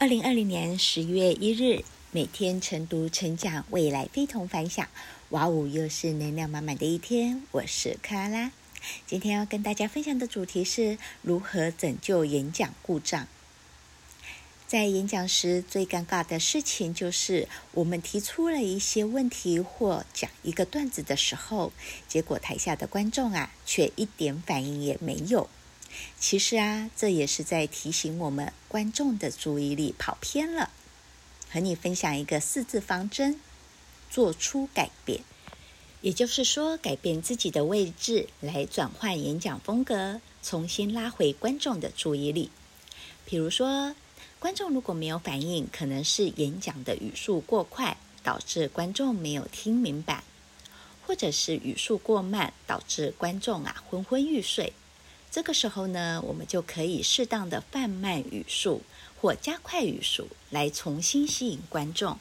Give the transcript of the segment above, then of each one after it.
二零二零年十月一日，每天晨读成长，未来非同凡响。哇哦，又是能量满满的一天。我是克拉拉，今天要跟大家分享的主题是如何拯救演讲故障。在演讲时，最尴尬的事情就是我们提出了一些问题或讲一个段子的时候，结果台下的观众啊，却一点反应也没有。其实啊，这也是在提醒我们观众的注意力跑偏了。和你分享一个四字方针：做出改变。也就是说，改变自己的位置，来转换演讲风格，重新拉回观众的注意力。比如说，观众如果没有反应，可能是演讲的语速过快，导致观众没有听明白；或者是语速过慢，导致观众啊昏昏欲睡。这个时候呢，我们就可以适当的放慢语速或加快语速，来重新吸引观众。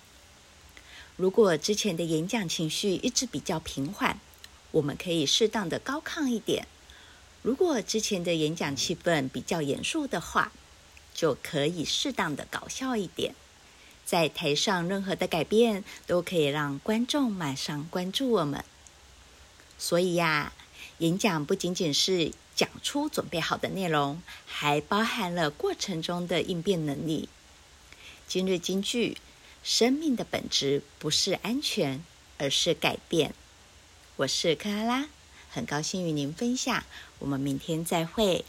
如果之前的演讲情绪一直比较平缓，我们可以适当的高亢一点；如果之前的演讲气氛比较严肃的话，就可以适当的搞笑一点。在台上，任何的改变都可以让观众马上关注我们。所以呀，演讲不仅仅是讲出准备好的内容，还包含了过程中的应变能力。今日金句：生命的本质不是安全，而是改变。我是克拉拉，很高兴与您分享。我们明天再会。